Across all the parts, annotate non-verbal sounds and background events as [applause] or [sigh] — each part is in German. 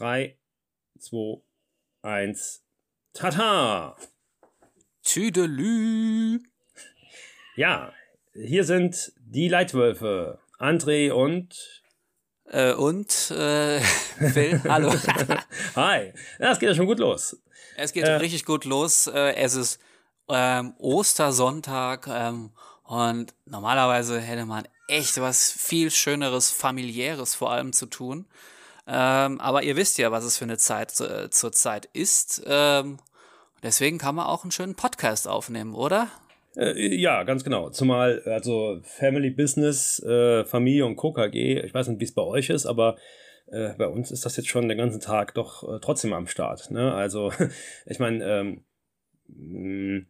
3, 2, 1. Tata! Tüdelü! Ja, hier sind die Leitwölfe. André und. Äh, und äh, [laughs] Phil, hallo. [laughs] Hi. Ja, es geht ja schon gut los. Es geht äh, richtig gut los. Äh, es ist ähm, Ostersonntag ähm, und normalerweise hätte man echt was viel Schöneres, familiäres vor allem zu tun. Ähm, aber ihr wisst ja, was es für eine Zeit äh, zur Zeit ist. Ähm, deswegen kann man auch einen schönen Podcast aufnehmen, oder? Äh, ja, ganz genau. Zumal, also Family Business, äh, Familie und KKG, ich weiß nicht, wie es bei euch ist, aber äh, bei uns ist das jetzt schon den ganzen Tag doch äh, trotzdem am Start. Ne? Also, [laughs] ich meine, ähm,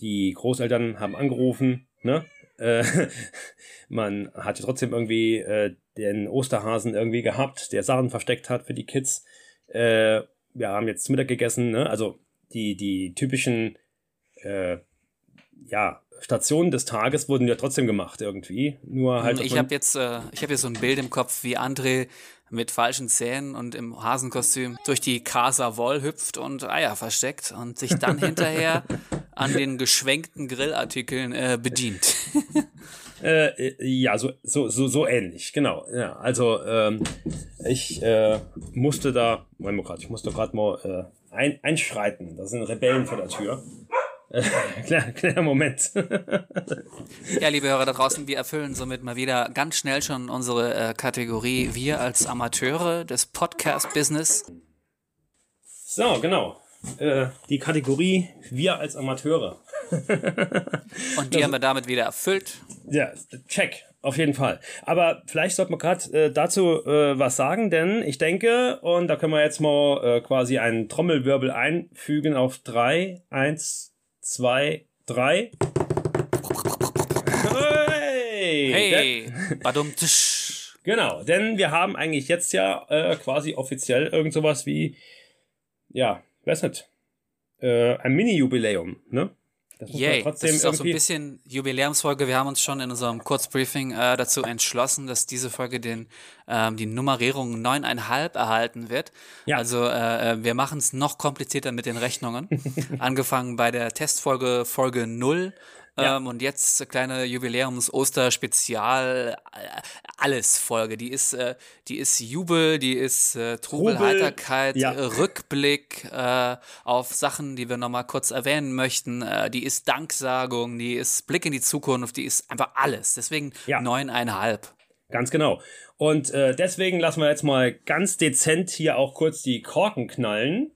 die Großeltern haben angerufen, ne? Äh, [laughs] man hatte trotzdem irgendwie äh, den Osterhasen irgendwie gehabt, der Sachen versteckt hat für die Kids. Äh, wir haben jetzt Mittag gegessen, ne? Also die, die typischen äh, ja, Stationen des Tages wurden ja trotzdem gemacht irgendwie. Nur halt. Ich habe jetzt, äh, ich habe jetzt so ein Bild im Kopf, wie André mit falschen Zähnen und im Hasenkostüm durch die Casa Woll hüpft und Eier versteckt und sich dann [laughs] hinterher an den geschwenkten Grillartikeln äh, bedient. [laughs] Äh, ja, so, so, so, so ähnlich, genau. Ja, also ähm, ich äh, musste da, Moment mal ich musste gerade mal äh, ein, einschreiten. Da sind Rebellen vor der Tür. [laughs] kleiner, kleiner Moment. ja, liebe Hörer da draußen, wir erfüllen somit mal wieder ganz schnell schon unsere äh, Kategorie Wir als Amateure des Podcast-Business. So, genau. Äh, die Kategorie Wir als Amateure. [laughs] Und die das, haben wir damit wieder erfüllt. Ja, check. Auf jeden Fall. Aber vielleicht sollte man gerade äh, dazu äh, was sagen, denn ich denke, und da können wir jetzt mal äh, quasi einen Trommelwirbel einfügen auf drei, eins, zwei, drei. Hey! Hey! Badum Genau, denn wir haben eigentlich jetzt ja äh, quasi offiziell irgend sowas wie, ja, weiß nicht, äh, ein Mini-Jubiläum, ne? Das, Yay, das ist auch so ein bisschen Jubiläumsfolge. Wir haben uns schon in unserem Kurzbriefing äh, dazu entschlossen, dass diese Folge den, ähm, die Nummerierung neuneinhalb erhalten wird. Ja. Also äh, äh wir machen es noch komplizierter mit den Rechnungen. [laughs] Angefangen bei der Testfolge Folge null ja. Ähm, und jetzt kleine Jubiläums-Oster-Spezial äh, alles Folge. Die ist, äh, die ist Jubel, die ist äh, Trubel, Trubel Heiterkeit, ja. Rückblick äh, auf Sachen, die wir nochmal kurz erwähnen möchten. Äh, die ist Danksagung, die ist Blick in die Zukunft, die ist einfach alles. Deswegen ja. neuneinhalb. Ganz genau. Und äh, deswegen lassen wir jetzt mal ganz dezent hier auch kurz die Korken knallen.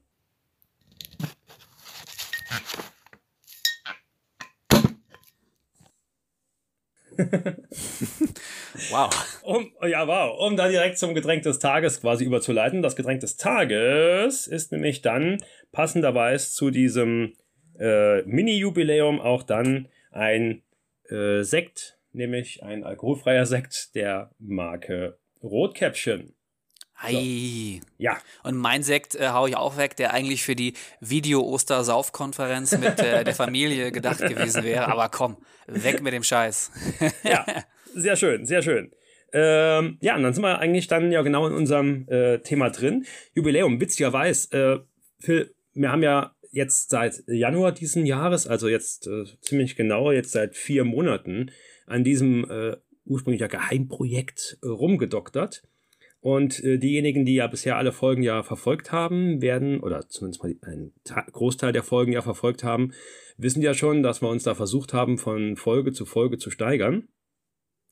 Wow. Um, ja, wow. Um da direkt zum Getränk des Tages quasi überzuleiten. Das Getränk des Tages ist nämlich dann passenderweise zu diesem äh, Mini-Jubiläum auch dann ein äh, Sekt, nämlich ein alkoholfreier Sekt der Marke Rotkäppchen. Ei. So. Ja. Und mein Sekt äh, hau ich auch weg, der eigentlich für die Video-Oster-Sauf-Konferenz mit äh, der Familie gedacht gewesen wäre. Aber komm, weg mit dem Scheiß. [laughs] ja, sehr schön, sehr schön. Ähm, ja, und dann sind wir eigentlich dann ja genau in unserem äh, Thema drin. Jubiläum, witzigerweise, äh, Phil, wir haben ja jetzt seit Januar diesen Jahres, also jetzt äh, ziemlich genau, jetzt seit vier Monaten, an diesem äh, ursprünglich ja Geheimprojekt äh, rumgedoktert. Und äh, diejenigen, die ja bisher alle Folgen ja verfolgt haben, werden, oder zumindest mal einen Großteil der Folgen ja verfolgt haben, wissen ja schon, dass wir uns da versucht haben, von Folge zu Folge zu steigern.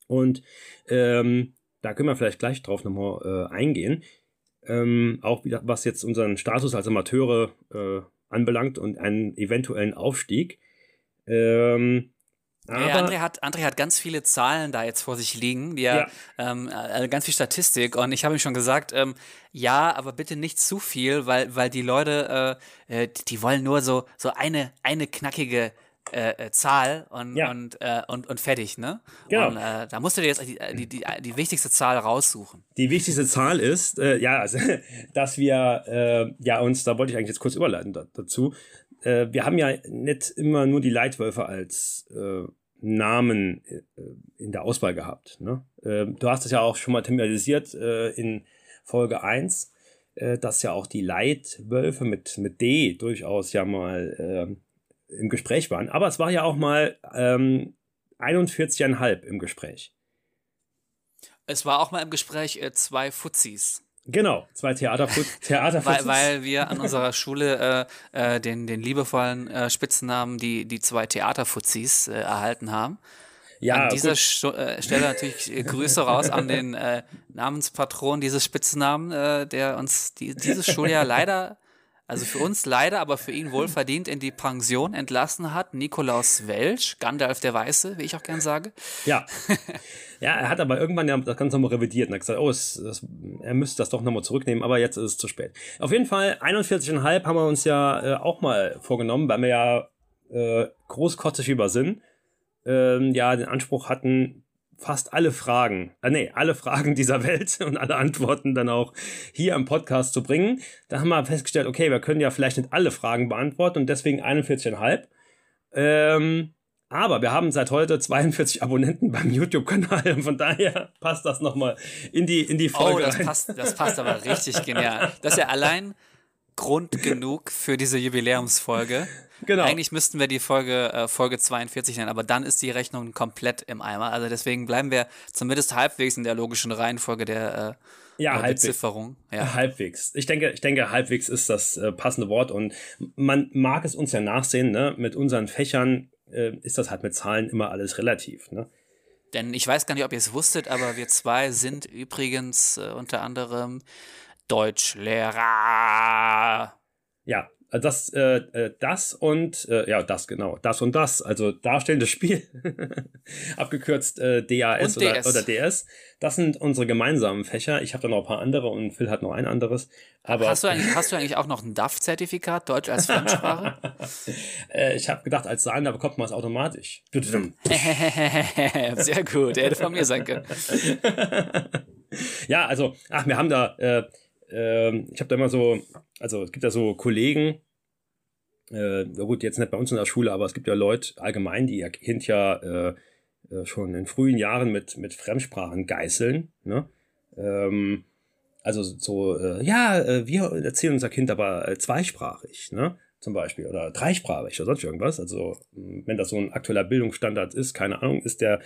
Und ähm, da können wir vielleicht gleich drauf nochmal äh, eingehen. Ähm, auch wieder, was jetzt unseren Status als Amateure äh, anbelangt und einen eventuellen Aufstieg. Ähm, ja, André hat, André hat ganz viele Zahlen da jetzt vor sich liegen, die ja. ähm, äh, ganz viel Statistik und ich habe ihm schon gesagt, ähm, ja, aber bitte nicht zu viel, weil, weil die Leute, äh, äh die wollen nur so, so eine, eine knackige äh, äh, Zahl und, ja. und, äh, und, und fertig, ne? Genau. Und äh, da musst du dir jetzt die, die, die, die wichtigste Zahl raussuchen. Die wichtigste Zahl ist, ja, also, [laughs] dass wir ja uns, da wollte ich eigentlich jetzt kurz überleiten da, dazu, wir haben ja nicht immer nur die Leitwölfe als Namen äh, in der Auswahl gehabt. Ne? Äh, du hast es ja auch schon mal thematisiert äh, in Folge 1. äh, dass ja auch die Leitwölfe mit, mit D durchaus ja mal äh, im Gespräch waren. Aber es war ja auch mal ähm, 41,5 im Gespräch. Es war auch mal im Gespräch zwei Fuzis. Genau, zwei Theater [laughs] Theater weil, weil wir an unserer Schule äh, äh, den, den liebevollen äh, Spitzennamen die, die zwei Theaterfuzis äh, erhalten haben. Ja, an dieser äh, Stelle natürlich äh, Grüße raus an den Namenspatron dieses Spitznamen, der uns die, dieses Schuljahr [laughs] leider, also für uns leider, aber für ihn wohlverdient in die Pension entlassen hat. Nikolaus Welsch, Gandalf der Weiße, wie ich auch gern sage. Ja. [laughs] Ja, er hat aber irgendwann ja das Ganze nochmal revidiert und hat gesagt, oh, es, es, er müsste das doch nochmal zurücknehmen, aber jetzt ist es zu spät. Auf jeden Fall, 41,5 haben wir uns ja äh, auch mal vorgenommen, weil wir ja äh, großkotzig über sind ähm, ja den Anspruch hatten, fast alle Fragen, äh, nee, alle Fragen dieser Welt und alle Antworten dann auch hier im Podcast zu bringen. Da haben wir festgestellt, okay, wir können ja vielleicht nicht alle Fragen beantworten und deswegen 41,5. Ähm, aber wir haben seit heute 42 Abonnenten beim YouTube-Kanal und von daher passt das nochmal in die, in die oh, Folge. Oh, das rein. passt, das passt aber richtig genial. Das ist ja allein Grund genug für diese Jubiläumsfolge. Genau. Eigentlich müssten wir die Folge äh, Folge 42 nennen, aber dann ist die Rechnung komplett im Eimer. Also deswegen bleiben wir zumindest halbwegs in der logischen Reihenfolge der äh, ja, äh, Bezifferung. Ja, halbwegs. Ich denke, ich denke, halbwegs ist das äh, passende Wort und man mag es uns ja nachsehen, ne? Mit unseren Fächern äh, ist das halt mit Zahlen immer alles relativ, ne? Denn ich weiß gar nicht, ob ihr es wusstet, aber wir zwei sind übrigens äh, unter anderem Deutschlehrer. Ja, das, äh, äh, das und, äh, ja, das genau, das und das, also darstellendes Spiel, [laughs] abgekürzt äh, DAS oder DS. oder DS, das sind unsere gemeinsamen Fächer. Ich habe da noch ein paar andere und Phil hat noch ein anderes. Aber hast, du [laughs] eigentlich, hast du eigentlich auch noch ein DAF-Zertifikat, Deutsch als Fremdsprache? [laughs] äh, ich habe gedacht, als Zahlen, da bekommt man es automatisch. Sehr gut, er hätte von mir sein können. ja, also, ach, wir haben da, äh, äh, ich habe da immer so also es gibt ja so Kollegen, äh, gut, jetzt nicht bei uns in der Schule, aber es gibt ja Leute allgemein, die ihr Kind ja äh, äh, schon in frühen Jahren mit, mit Fremdsprachen geißeln. Ne? Ähm, also so, äh, ja, äh, wir erzählen unser Kind aber äh, zweisprachig, ne? Zum Beispiel, oder dreisprachig oder sonst irgendwas. Also, wenn das so ein aktueller Bildungsstandard ist, keine Ahnung, ist der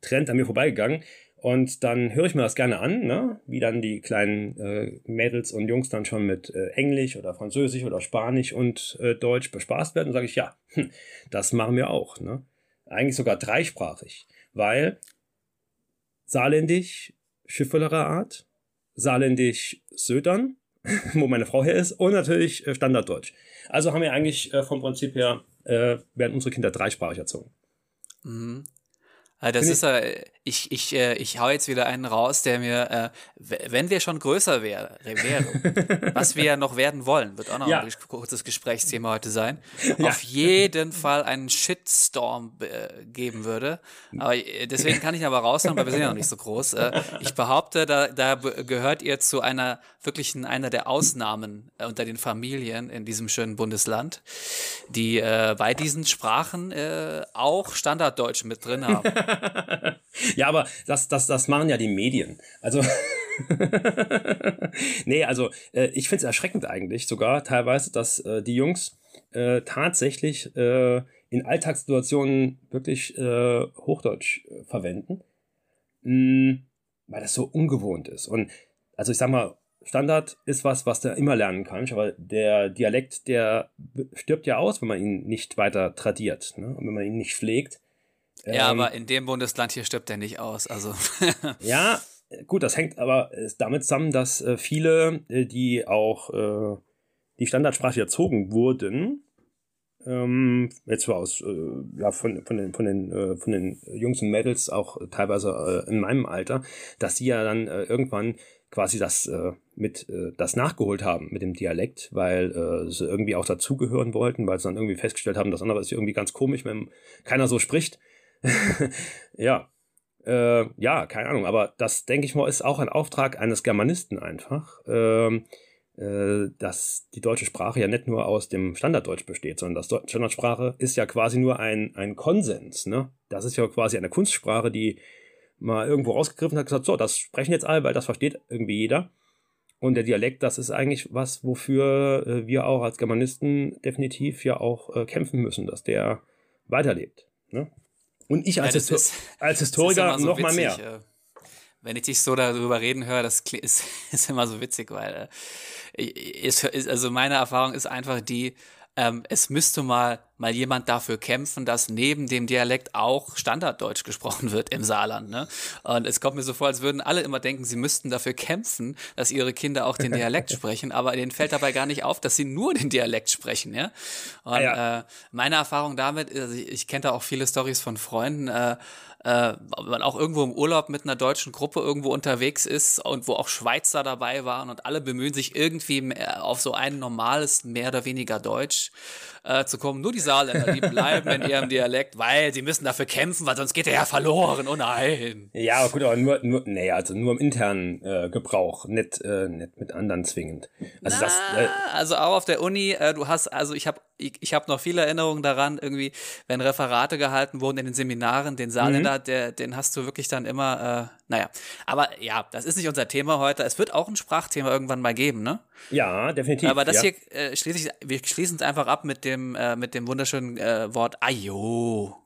Trend an mir vorbeigegangen. Und dann höre ich mir das gerne an, ne? wie dann die kleinen äh, Mädels und Jungs dann schon mit äh, Englisch oder Französisch oder Spanisch und äh, Deutsch bespaßt werden. Und sage ich, ja, hm, das machen wir auch. Ne? Eigentlich sogar dreisprachig, weil Saarländisch Schifferer Art, Saarländisch Södern, [laughs] wo meine Frau her ist, und natürlich äh, Standarddeutsch. Also haben wir eigentlich äh, vom Prinzip her, äh, werden unsere Kinder dreisprachig erzogen. Mhm. Ah, das ist äh, ich, ich, äh, ich hau jetzt wieder einen raus, der mir, äh, wenn wir schon größer wär, wären, [laughs] was wir ja noch werden wollen, wird auch noch ja. ein kurzes Gesprächsthema heute sein, ja. auf jeden Fall einen Shitstorm äh, geben würde. Aber äh, deswegen kann ich aber raushauen, weil wir sind ja noch nicht so groß. Äh, ich behaupte, da, da gehört ihr zu einer wirklichen, einer der Ausnahmen äh, unter den Familien in diesem schönen Bundesland, die äh, bei diesen Sprachen äh, auch Standarddeutsch mit drin haben. [laughs] ja, aber das, das, das machen ja die Medien. Also, [laughs] nee, also äh, ich finde es erschreckend eigentlich sogar teilweise, dass äh, die Jungs äh, tatsächlich äh, in Alltagssituationen wirklich äh, Hochdeutsch äh, verwenden, mh, mm, weil das so ungewohnt ist. Und also ich sag mal, Standard ist was, was du immer lernen kannst, aber der Dialekt, der stirbt ja aus, wenn man ihn nicht weiter tradiert, ne? und wenn man ihn nicht pflegt. Ja, ähm, aber in dem Bundesland hier stirbt er nicht aus. Also. [laughs] ja, gut, das hängt aber damit zusammen, dass äh, viele, äh, die auch äh, die Standardsprache erzogen wurden, ähm, jetzt war aus, äh, ja, von, von den, von den, äh, von den Jungs und Mädels auch teilweise äh, in meinem Alter, dass sie ja dann äh, irgendwann quasi das äh, mit äh, das nachgeholt haben mit dem Dialekt, weil äh, sie irgendwie auch dazugehören wollten, weil sie dann irgendwie festgestellt haben, das andere ist irgendwie ganz komisch, wenn keiner so spricht. [laughs] ja. Äh, ja, keine Ahnung, aber das, denke ich mal, ist auch ein Auftrag eines Germanisten einfach, ähm, äh, dass die deutsche Sprache ja nicht nur aus dem Standarddeutsch besteht, sondern das Standardsprache ist ja quasi nur ein, ein Konsens. Ne? Das ist ja quasi eine Kunstsprache, die mal irgendwo rausgegriffen hat, gesagt, so, das sprechen jetzt alle, weil das versteht irgendwie jeder. Und der Dialekt, das ist eigentlich was, wofür äh, wir auch als Germanisten definitiv ja auch äh, kämpfen müssen, dass der weiterlebt. Ne? Und ich als, ja, Histo ist, als Historiker so noch witzig, mal mehr. Äh, wenn ich dich so darüber reden höre, das [laughs] ist, ist immer so witzig, weil äh, ist, also meine Erfahrung ist einfach die, ähm, es müsste mal, mal jemand dafür kämpfen, dass neben dem Dialekt auch Standarddeutsch gesprochen wird im Saarland. Ne? Und es kommt mir so vor, als würden alle immer denken, sie müssten dafür kämpfen, dass ihre Kinder auch den Dialekt [laughs] sprechen, aber denen fällt dabei gar nicht auf, dass sie nur den Dialekt sprechen. Ja? Und ah, ja. Äh, meine Erfahrung damit, also ich, ich kenne da auch viele Stories von Freunden, äh, äh, man auch irgendwo im Urlaub mit einer deutschen Gruppe irgendwo unterwegs ist und wo auch Schweizer dabei waren und alle bemühen sich irgendwie auf so ein normales, mehr oder weniger Deutsch äh, zu kommen. Nur die Saarländer, die bleiben in ihrem [laughs] Dialekt, weil sie müssen dafür kämpfen, weil sonst geht er ja verloren. Oh nein. Ja, gut, aber nur, nur nee, also nur im internen äh, Gebrauch, nicht, äh, nicht mit anderen zwingend. Also, Na, das, äh, also auch auf der Uni, äh, du hast, also ich habe ich, ich habe noch viele Erinnerungen daran, irgendwie, wenn Referate gehalten wurden in den Seminaren, den Saarländer, mhm. der, den hast du wirklich dann immer, äh, naja. Aber ja, das ist nicht unser Thema heute. Es wird auch ein Sprachthema irgendwann mal geben, ne? Ja, definitiv. Aber das ja. hier äh, schließe ich, wir schließen es einfach ab mit dem, äh, mit dem wunderschönen äh, Wort Ayo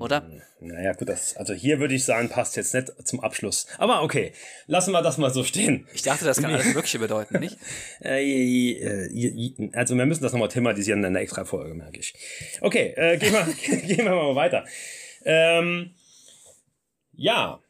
oder? Hm, naja, gut, das, also hier würde ich sagen, passt jetzt nicht zum Abschluss. Aber okay, lassen wir das mal so stehen. Ich dachte, das kann [laughs] alles Mögliche bedeuten, nicht? [laughs] Äh, also wir müssen das nochmal thematisieren in einer extra Folge, merke ich. Okay, äh, gehen, wir, [laughs] gehen wir mal weiter. Ähm, ja,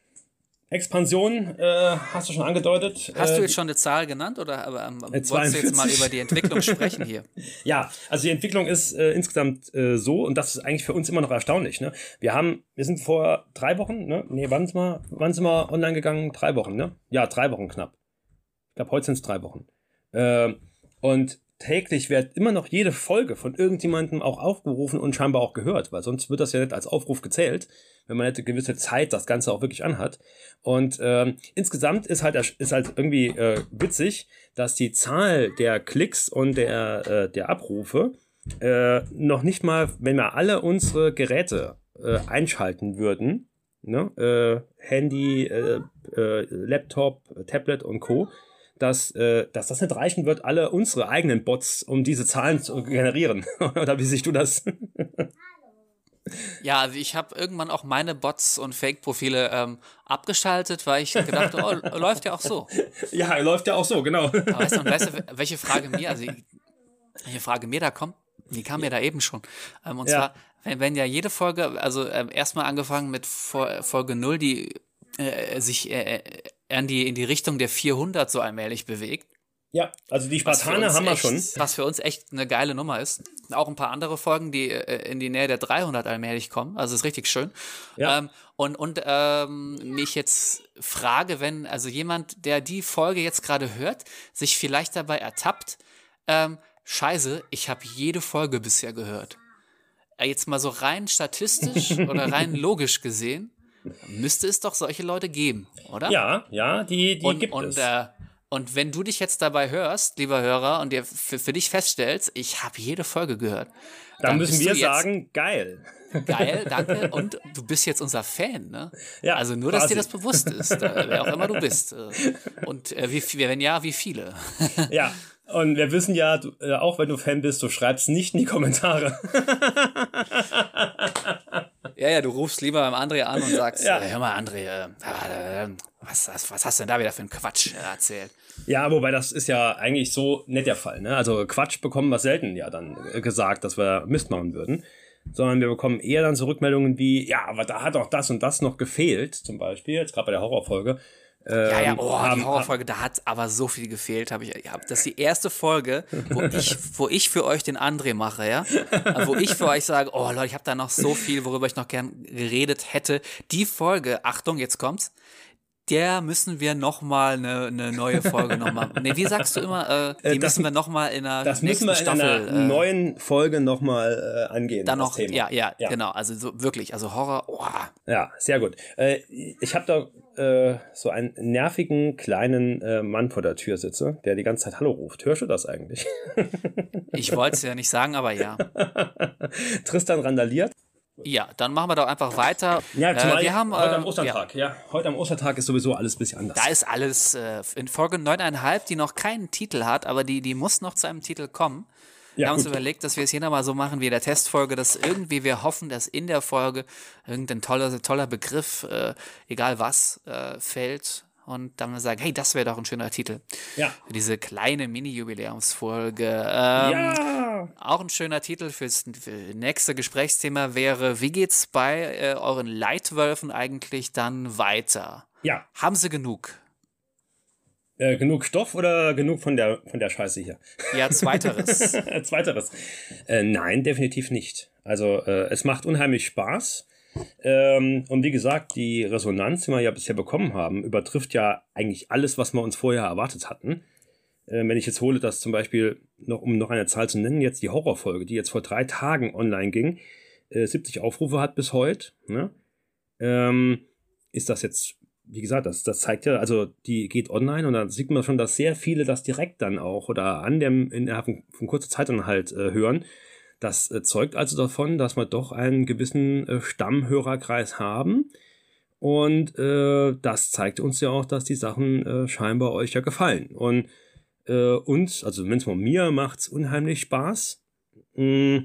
Expansion äh, hast du schon angedeutet. Hast du äh, jetzt schon eine Zahl genannt oder aber, ähm, äh, wolltest du jetzt mal über die [laughs] Entwicklung sprechen hier? ja, also die Entwicklung ist äh, insgesamt äh, so und das ist eigentlich für uns immer noch erstaunlich. Ne? Wir haben, wir sind vor drei Wochen, ne? Nee, wann sind wir, wann sind wir online gegangen? Drei Wochen, ne? Ja, drei Wochen knapp. Ich glaube, heute sind es drei Wochen. Äh, und täglich wird immer noch jede Folge von irgendjemandem auch aufgerufen und scheinbar auch gehört, weil sonst wird das ja nicht als Aufruf gezählt, wenn man eine gewisse Zeit das Ganze auch wirklich anhat. Und ähm, insgesamt ist halt, ist halt irgendwie äh, witzig, dass die Zahl der Klicks und der, äh, der Abrufe äh, noch nicht mal, wenn wir alle unsere Geräte äh, einschalten würden, ne, äh, Handy, äh, Laptop, Tablet und Co., dass, äh, dass das nicht reichen wird, alle unsere eigenen Bots, um diese Zahlen zu generieren. [laughs] Oder wie siehst du das? Ja, also ich habe irgendwann auch meine Bots und Fake-Profile ähm, abgeschaltet, weil ich gedacht oh, läuft ja auch so. Ja, läuft ja auch so, genau. Aber weißt du, weißt du welche Frage mir, also welche Frage mir da kommt? Die kam mir da eben schon. Ähm, und ja. zwar, wenn, wenn ja jede Folge, also ähm, erstmal angefangen mit Folge 0, die äh, sich äh, äh in die, in die Richtung der 400 so allmählich bewegt. Ja, also die Spartaner haben wir echt, schon. Was für uns echt eine geile Nummer ist. Auch ein paar andere Folgen, die äh, in die Nähe der 300 allmählich kommen. Also ist richtig schön. Ja. Ähm, und und ähm, mich jetzt frage, wenn also jemand, der die Folge jetzt gerade hört, sich vielleicht dabei ertappt, ähm, scheiße, ich habe jede Folge bisher gehört. Äh, jetzt mal so rein statistisch [laughs] oder rein logisch gesehen, müsste es doch solche Leute geben, oder? Ja, ja, die, die und, gibt und, es. Äh, und wenn du dich jetzt dabei hörst, lieber Hörer, und dir für, für dich feststellst, ich habe jede Folge gehört. Dann, dann müssen wir sagen, geil. Geil, [laughs] danke. Und du bist jetzt unser Fan, ne? Ja, also nur, dass quasi. dir das bewusst ist, äh, wer auch immer du bist. Äh, [laughs] und äh, wie, wenn ja, wie viele? [laughs] Ja, und wir wissen ja, du, auch wenn du Fan bist, du schreibst nicht in die Kommentare. Ja, ja, du rufst lieber beim André an und sagst, [laughs] ja. hör mal, André, äh, was, was, was, hast du denn da wieder für einen Quatsch erzählt? Ja, wobei das ist ja eigentlich so nicht der Fall. Ne? Also Quatsch bekommen wir selten ja dann gesagt, dass wir Mist machen würden. Sondern wir bekommen eher dann so Rückmeldungen wie, ja, aber da hat auch das und das noch gefehlt, zum Beispiel, jetzt gerade bei der Horrorfolge. Ähm, ja, ja, oh, haben, die Horrorfolge, da hat aber so viel gefehlt, habe ich. Ja, das ist die erste Folge, wo [laughs] ich, wo ich für euch den André mache, ja. Also, wo ich für euch sage, oh Leute, ich habe da noch so viel, worüber ich noch gern geredet hätte. Die Folge, Achtung, jetzt kommt's, der müssen wir noch mal eine, eine neue Folge noch mal. Nee, wie sagst du immer? Äh, die äh, das, müssen wir noch mal in einer das müssen wir in Staffel, einer äh, neuen Folge noch mal äh, angehen. Dann noch. Ja, ja, ja, genau. Also so wirklich, also Horror. Oh. Ja, sehr gut. Äh, ich habe da äh, so einen nervigen kleinen äh, Mann vor der Tür sitze, der die ganze Zeit Hallo ruft. Hörst du das eigentlich? [laughs] ich wollte es ja nicht sagen, aber ja. [laughs] Tristan randaliert. Ja, dann machen wir doch einfach weiter. Ja, äh, wir haben heute am Ostertag. Ja. ja. heute am Ostertag ist sowieso alles ein bisschen anders. Da ist alles äh, in Folge 9,5, die noch keinen Titel hat, aber die, die muss noch zu einem Titel kommen. Wir haben uns überlegt, dass wir es hier nochmal so machen wie in der Testfolge, dass irgendwie wir hoffen, dass in der Folge irgendein toller, toller Begriff, äh, egal was, äh, fällt. Und dann sagen, hey, das wäre doch ein schöner Titel. Ja. Für diese kleine Mini-Jubiläumsfolge. Ähm, ja. Auch ein schöner Titel fürs für nächste Gesprächsthema wäre, wie geht's bei äh, euren Leitwölfen eigentlich dann weiter? Ja. Haben sie genug? Äh, genug Stoff oder genug von der, von der Scheiße hier? Ja, zweiteres. [laughs] zweiteres. Äh, nein, definitiv nicht. Also äh, es macht unheimlich Spaß. Ähm, und wie gesagt, die Resonanz, die wir ja bisher bekommen haben, übertrifft ja eigentlich alles, was wir uns vorher erwartet hatten. Äh, wenn ich jetzt hole, dass zum Beispiel, noch, um noch eine Zahl zu nennen, jetzt die Horrorfolge, die jetzt vor drei Tagen online ging, 70 äh, Aufrufe hat bis heute, ne? ähm, ist das jetzt wie gesagt, das, das zeigt ja, also die geht online und da sieht man schon, dass sehr viele das direkt dann auch oder an dem, innerhalb von, von kurzer Zeit dann halt äh, hören. Das äh, zeugt also davon, dass wir doch einen gewissen äh, Stammhörerkreis haben. Und äh, das zeigt uns ja auch, dass die Sachen äh, scheinbar euch ja gefallen. Und äh, uns, also wenn es mal mir macht es unheimlich Spaß. Mm.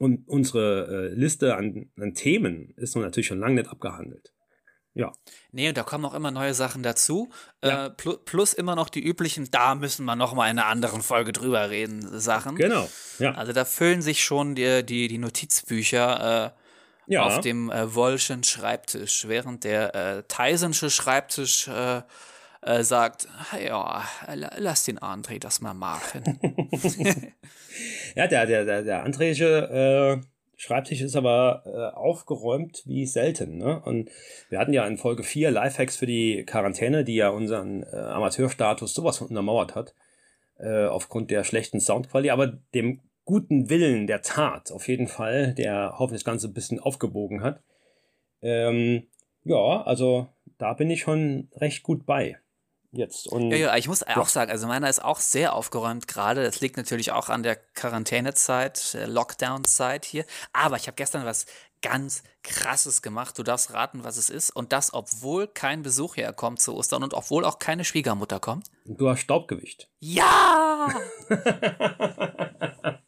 Und unsere Liste an, an Themen ist noch natürlich schon lange nicht abgehandelt. Ja. Nee, und da kommen auch immer neue Sachen dazu. Ja. Äh, plus, plus, immer noch die üblichen, da müssen wir noch mal in einer anderen Folge drüber reden, Sachen. Genau. Ja. Also da füllen sich schon die, die, die Notizbücher äh, ja. auf dem äh, Wollschen Schreibtisch, während der äh, Tysonsche Schreibtisch äh, äh, sagt, ja, lass den André das mal machen. [laughs] ja, der, der, der, der André Schreibtisch ist aber äh, aufgeräumt wie selten. Ne? Und wir hatten ja in Folge 4 Lifehacks für die Quarantäne, die ja unseren äh, Amateurstatus sowas untermauert hat, äh, aufgrund der schlechten Soundqualität, aber dem guten Willen der Tat auf jeden Fall, der hoffentlich das Ganze ein bisschen aufgebogen hat. Ähm, ja, also da bin ich schon recht gut bei jetzt. Und, ja, ja, ich muss ja. auch sagen, also meiner ist auch sehr aufgeräumt gerade. Das liegt natürlich auch an der Quarantänezeit, der Lockdown-Zeit hier. Aber ich habe gestern was ganz krasses gemacht. Du darfst raten, was es ist. Und das, obwohl kein Besuch herkommt zu Ostern und obwohl auch keine Schwiegermutter kommt. Du hast Staubgewicht. Ja! [laughs]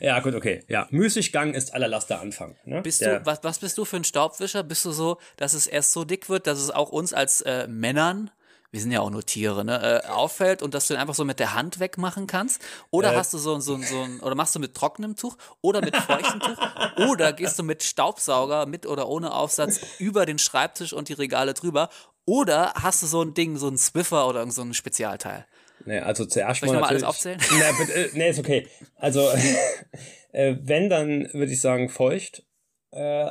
ja, gut, okay. Ja, Müßiggang ist aller Laster Anfang. Ne? Bist du, was, was bist du für ein Staubwischer? Bist du so, dass es erst so dick wird, dass es auch uns als äh, Männern wir sind ja auch nur Tiere, ne, äh, auffällt und dass du den einfach so mit der Hand wegmachen kannst? Oder äh. hast du so, so, so ein, oder machst du mit trockenem Tuch oder mit feuchtem Tuch? [laughs] Oder gehst du mit Staubsauger mit oder ohne Aufsatz über den Schreibtisch und die Regale drüber? Oder hast du so ein Ding, so ein Swiffer oder so ein Spezialteil? Nee, also zuerst Soll ich mal. mal alles aufzählen? [laughs] Nee, bitte, äh, nee, ist okay. Also, [laughs] äh, wenn, dann würde ich sagen feucht. Äh,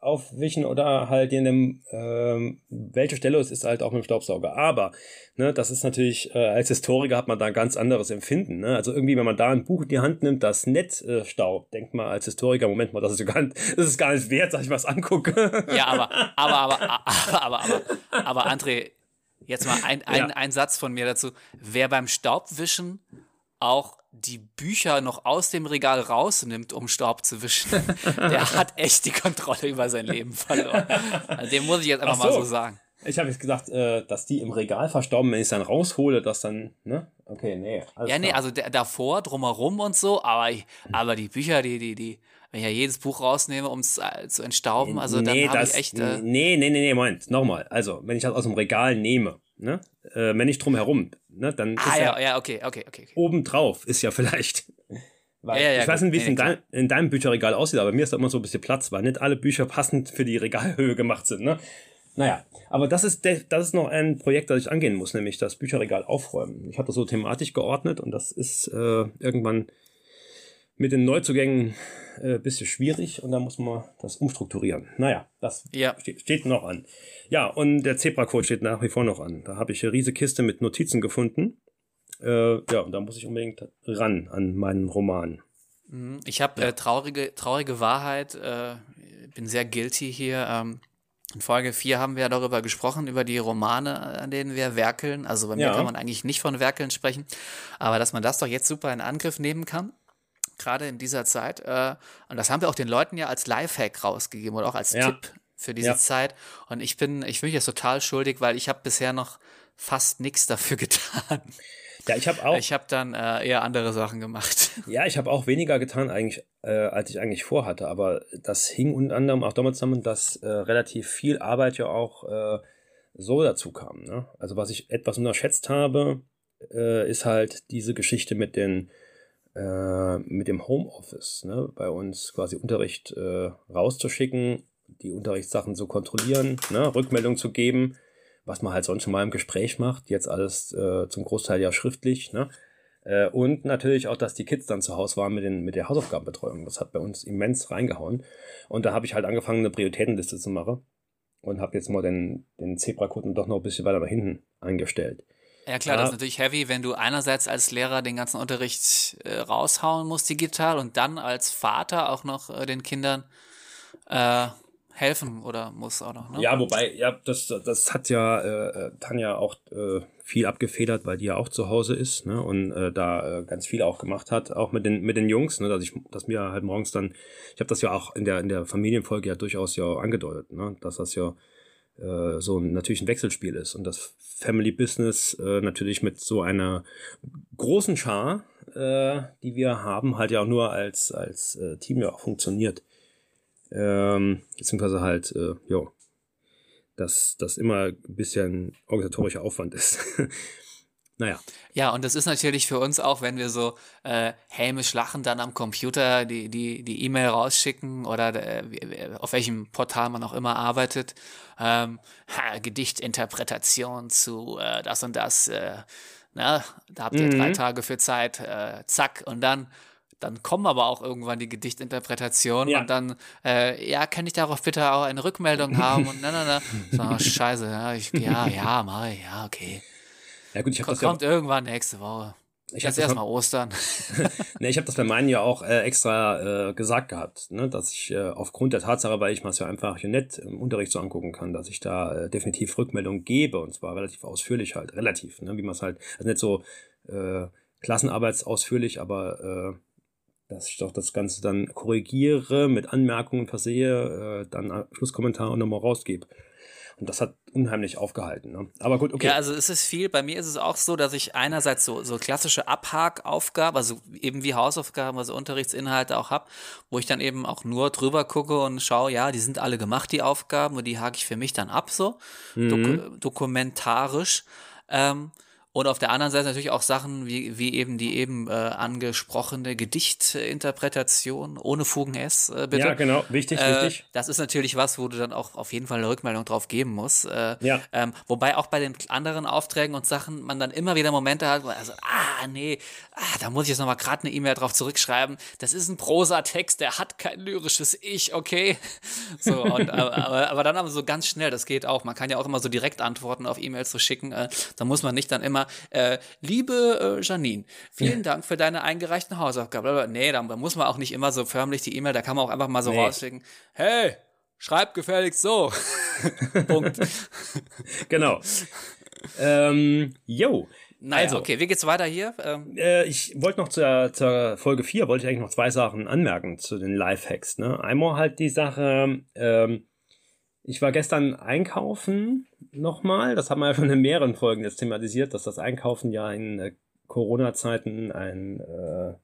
aufwischen oder halt in dem, ähm, welche Stelle es ist, halt auch mit dem Staubsauger. Aber, ne, das ist natürlich, äh, als Historiker hat man da ein ganz anderes Empfinden. Ne? Also irgendwie, wenn man da ein Buch in die Hand nimmt, das nett äh, staubt, denkt man als Historiker, Moment mal, das ist, gar nicht, [laughs] das ist gar nicht wert, dass ich was angucke. [laughs] Ja, aber, aber, aber, aber, aber, aber, aber André, jetzt mal ein, ein, ja. ein Satz von mir dazu. Wer beim Staubwischen auch die Bücher noch aus dem Regal rausnimmt, um Staub zu wischen, [laughs] der hat echt die Kontrolle über sein Leben verloren. Also, dem muss ich jetzt einfach so. mal so sagen. Ich habe jetzt gesagt, äh, dass die im Regal verstauben, wenn ich es dann raushole, dass dann, ne? Okay, nee. ja, nee, also davor, drumherum und so, aber, aber die Bücher, die, die, die, wenn ich ja jedes Buch rausnehme, um es äh, zu entstauben, also nee, dann habe ich echt. Äh, nee, nee, nee, nee, Moment, nochmal. Also, wenn ich das aus dem Regal nehme, ne? Äh, wenn ich drumherum, ne? Dann ah, ist ja, ja, ja, okay, okay, okay. okay. Obendrauf ist ja vielleicht. [laughs] Weil ja, ja, ich weiß nicht, wie es in, dein, in, deinem Bücherregal aussieht, aber mir ist da immer so ein bisschen Platz, weil nicht alle Bücher passend für die Regalhöhe gemacht sind, ne? Naja, aber das ist, das ist noch ein Projekt, das ich angehen muss, nämlich das Bücherregal aufräumen. Ich habe das so thematisch geordnet und das ist äh, irgendwann mit den Neuzugängen ein äh, bisschen schwierig und da muss man das umstrukturieren. Naja, das ja. steht, steht noch an. Ja, und der Zebra-Code steht nach wie vor noch an. Da habe ich eine riesige Kiste mit Notizen gefunden. Äh, ja, und da muss ich unbedingt ran an meinen Roman. Mhm. Ich habe ja. äh, traurige, traurige Wahrheit, äh, bin sehr guilty hier. Ähm, in Folge 4 haben wir ja darüber gesprochen, über die Romane, an denen wir werkeln. Also bei mir ja. kann man eigentlich nicht von werkeln sprechen. Aber dass man das doch jetzt super in Angriff nehmen kann, gerade in dieser Zeit. Äh, und das haben wir auch den Leuten ja als Lifehack rausgegeben oder auch als ja. Tipp für diese ja. Zeit. Und ich bin, ich bin jetzt total schuldig, weil ich habe bisher noch fast nichts dafür [laughs] getan. Ja, ich habe auch. Ich habe dann äh, eher andere Sachen gemacht. [laughs] Ja, ich habe auch weniger getan eigentlich, äh, als ich eigentlich vorhatte. Aber das hing unter anderem auch damit zusammen, dass äh, relativ viel Arbeit ja auch äh, so dazu kam. Ne? Also was ich etwas unterschätzt habe, äh, ist halt diese Geschichte mit den äh, mit dem Homeoffice. Ne? Bei uns quasi Unterricht rauszuschicken, die Unterrichtssachen zu kontrollieren, ne? Rückmeldung zu geben was man halt sonst schon mal im Gespräch macht, jetzt alles äh, zum Großteil ja schriftlich, ne? Äh, und natürlich auch, dass die Kids dann zu Hause waren mit, den, mit der Hausaufgabenbetreuung. Das hat bei uns immens reingehauen. Und da habe ich halt angefangen, eine Prioritätenliste zu machen und habe jetzt mal den, den Zebra-Code doch noch ein bisschen weiter nach hinten eingestellt. Ja klar, ja. das ist natürlich heavy, wenn du einerseits als Lehrer den ganzen Unterricht äh, raushauen musst digital und dann als Vater auch noch äh, den Kindern äh, helfen oder muss auch noch. Ne? Ja, wobei, ja, das, das hat ja äh, äh, Tanja auch äh, viel abgefedert, weil die ja auch zu Hause ist ne? und da ganz viel auch gemacht hat, auch mit den mit den Jungs, ne? dass ich, dass mir halt morgens dann, ich habe das ja auch in der in der Familienfolge ja durchaus ja angedeutet, ne? dass das ja äh, so ein, natürlich ein Wechselspiel ist und das Family Business äh, natürlich mit so einer großen Schar, äh, die wir haben, halt ja auch nur als als äh, Team ja auch funktioniert. Ähm, beziehungsweise halt, äh, ja, dass das immer ein bisschen organisatorischer Aufwand ist. [laughs] naja. Ja, und das ist natürlich für uns auch, wenn wir so äh, hämisch lachen, dann am Computer die die die E-Mail rausschicken oder äh, auf welchem Portal man auch immer arbeitet, ähm, ha, Gedichtinterpretation zu äh, das und das, äh, na, da habt ihr mhm. drei Tage für Zeit, äh, zack, und dann dann kommen aber auch irgendwann die Gedichtinterpretationen ja. und dann, äh, ja, kann ich darauf bitte auch eine Rückmeldung haben und na, na, na. [laughs] So, oh, scheiße, ja, ich, ja, ja, mach ich, ja, okay. Ja, gut, ich Kommt, kommt ja irgendwann nächste Woche. Ich Jetzt erstmal Ostern. [laughs] ne, ich habe das bei meinen ja auch äh, extra äh, gesagt gehabt, ne, dass ich äh, aufgrund der Tatsache, weil ich mir es ja einfach hier nett im Unterricht so angucken kann, dass ich da äh, definitiv Rückmeldung gebe und zwar relativ ausführlich halt, relativ, ne, wie man es halt, also nicht so äh, klassenarbeitsausführlich, aber äh, dass ich doch das Ganze dann korrigiere, mit Anmerkungen versehe, äh, dann Schlusskommentar und nochmal rausgebe. Und das hat unheimlich aufgehalten. Ne? Aber gut, okay. Ja, also es ist viel. Bei mir ist es auch so, dass ich einerseits so, so klassische Abhakaufgaben, also eben wie Hausaufgaben, also Unterrichtsinhalte auch habe, wo ich dann eben auch nur drüber gucke und schaue, ja, die sind alle gemacht, die Aufgaben, und die hake ich für mich dann ab, so mhm. dok dokumentarisch. Ähm, und auf der anderen Seite natürlich auch Sachen wie, wie eben die eben äh, angesprochene Gedichtinterpretation ohne Fugen S, äh, bitte. Ja, genau, wichtig, äh, wichtig. Das ist natürlich was, wo du dann auch auf jeden Fall eine Rückmeldung drauf geben musst. Äh, ja. Ähm, wobei auch bei den anderen Aufträgen und Sachen man dann immer wieder Momente hat, wo also, ah, nee, ah, da muss ich jetzt nochmal gerade eine E-Mail drauf zurückschreiben. Das ist ein Prosatext, der hat kein lyrisches Ich, okay. [laughs] So, und, aber, aber dann aber so ganz schnell, das geht auch. Man kann ja auch immer so direkt Antworten auf E-Mails zu schicken. Äh, da muss man nicht dann immer äh, liebe äh, Janine, vielen Dank für deine eingereichten Hausaufgaben. Nee, da muss man auch nicht immer so förmlich die E-Mail, da kann man auch einfach mal so nee. rausschicken, hey, schreib gefälligst so. [laughs] Punkt. genau. ähm, yo. Naja, also, okay, wie geht's weiter hier? Ähm, äh, ich wollte noch zur, zur Folge 4, wollte ich eigentlich noch zwei Sachen anmerken zu den Lifehacks. Ne? Einmal halt die Sache, ähm, ich war gestern einkaufen nochmal. Das haben wir ja schon in mehreren Folgen jetzt thematisiert, dass das Einkaufen ja in äh, Corona-Zeiten ein äh,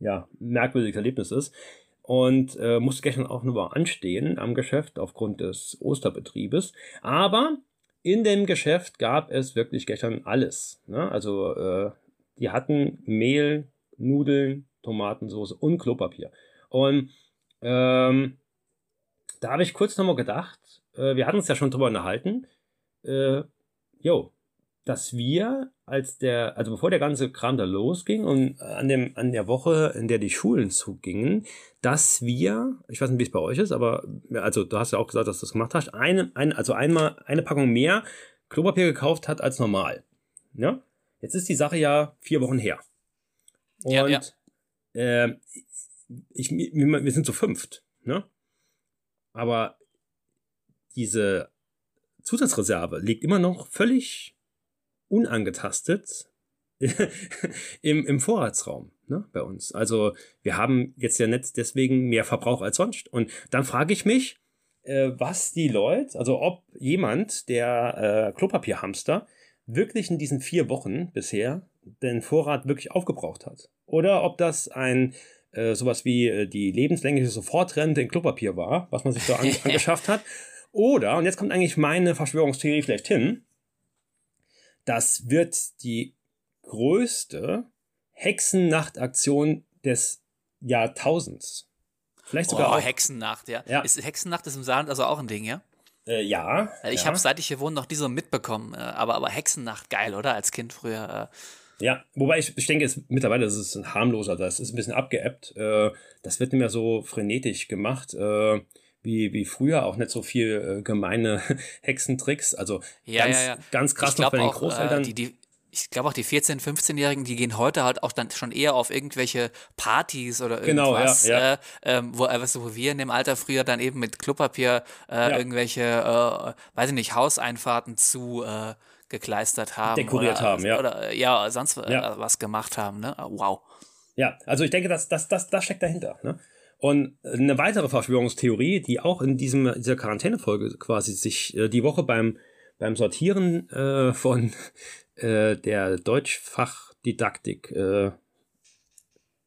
ja, merkwürdiges Erlebnis ist. Und äh, musste gestern auch nur anstehen am Geschäft aufgrund des Osterbetriebes. Aber in dem Geschäft gab es wirklich gestern alles. Ne? Also äh, die hatten Mehl, Nudeln, Tomatensauce und Klopapier. Und ähm, da habe ich kurz nochmal gedacht, äh, wir hatten uns ja schon drüber unterhalten, äh, jo, dass wir, als der, also bevor der ganze Kram da losging und an dem, an der Woche, in der die Schulen zugingen, dass wir, ich weiß nicht, wie es bei euch ist, aber, also du hast ja auch gesagt, dass du das gemacht hast, eine, ein, also einmal eine Packung mehr Klopapier gekauft hat als normal. Ja? Jetzt ist die Sache ja vier Wochen her. Und ja, ja. Äh, ich, wir sind zu fünft, ne? Aber diese Zusatzreserve liegt immer noch völlig unangetastet [laughs] im, im Vorratsraum. ne, bei uns. Also wir haben jetzt ja nicht deswegen mehr Verbrauch als sonst. Und dann frage ich mich, äh, was die Leute, also ob jemand, der äh, Klopapierhamster, wirklich in diesen vier Wochen bisher den Vorrat wirklich aufgebraucht hat. Oder ob das ein äh, sowas wie äh, die lebenslängliche Sofortrente in Klopapier war, was man sich so an [laughs] angeschafft hat. Oder, und jetzt kommt eigentlich meine Verschwörungstheorie vielleicht hin, das wird die größte Hexennachtaktion des Jahrtausends. Vielleicht sogar oh, auch. Hexennacht, ja. ja. Ist Hexennacht ist im Saarland also auch ein Ding, ja? Äh, ja. Ich ja. habe seit ich hier wohne noch nie so mitbekommen. Äh, aber, aber Hexennacht, geil, oder? Als Kind früher. Äh. Ja, wobei ich, ich denke, es, mittlerweile ist es ein harmloser, das ist ein bisschen abgeebbt. Äh, das wird nicht mehr so frenetisch gemacht. Äh, wie, wie früher auch nicht so viel äh, gemeine [laughs] Hexentricks. Also ja, ganz, ja, ja. ganz krass noch bei den Großeltern. Äh, die, die, ich glaube auch die 14-, 15-Jährigen, die gehen heute halt auch dann schon eher auf irgendwelche Partys oder irgendwas, genau, ja, ja. Äh, ähm, wo, äh, du, wo wir in dem Alter früher dann eben mit Klopapier äh, ja. irgendwelche, äh, weiß ich nicht, Hauseinfahrten zu äh, gekleistert haben. Dekoriert oder, haben, ja. Oder ja, sonst was gemacht haben, ne? Wow. Ja, also ich denke, das, das, das, das steckt dahinter. Ne? Und eine weitere Verschwörungstheorie, die auch in diesem, dieser Quarantänefolge quasi sich äh, die Woche beim, beim Sortieren äh, von [laughs] äh, der Deutschfachdidaktik, äh,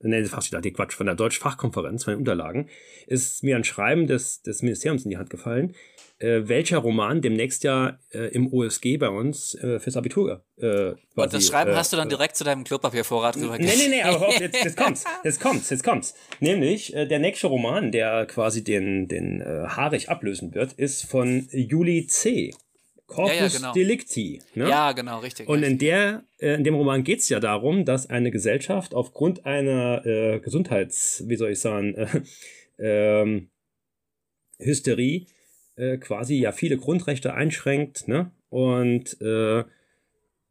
nee, Fachdidaktik, Quatsch, von der Deutschfachkonferenz, von den Unterlagen, ist mir ein Schreiben des, des Ministeriums in die Hand gefallen, äh, welcher Roman demnächst ja äh, im OSG bei uns äh, fürs Abitur äh, Und das Schreiben äh, hast du dann direkt zu deinem Klopapiervorrat rüber Nee, nee, nee, aber auf, jetzt, jetzt [laughs] kommt's, jetzt kommt's, jetzt kommt's. Nämlich, äh, der nächste Roman, der quasi den, den äh, Haarig ablösen wird, ist von Juli C. Corpus ja, ja, genau. Delicti. Ne? Ja, genau, richtig. Und in der, äh, in dem Roman geht es ja darum, dass eine Gesellschaft aufgrund einer äh, Gesundheits, wie soll ich sagen, äh, ähm, Hysterie äh, quasi ja viele Grundrechte einschränkt, ne? Und äh,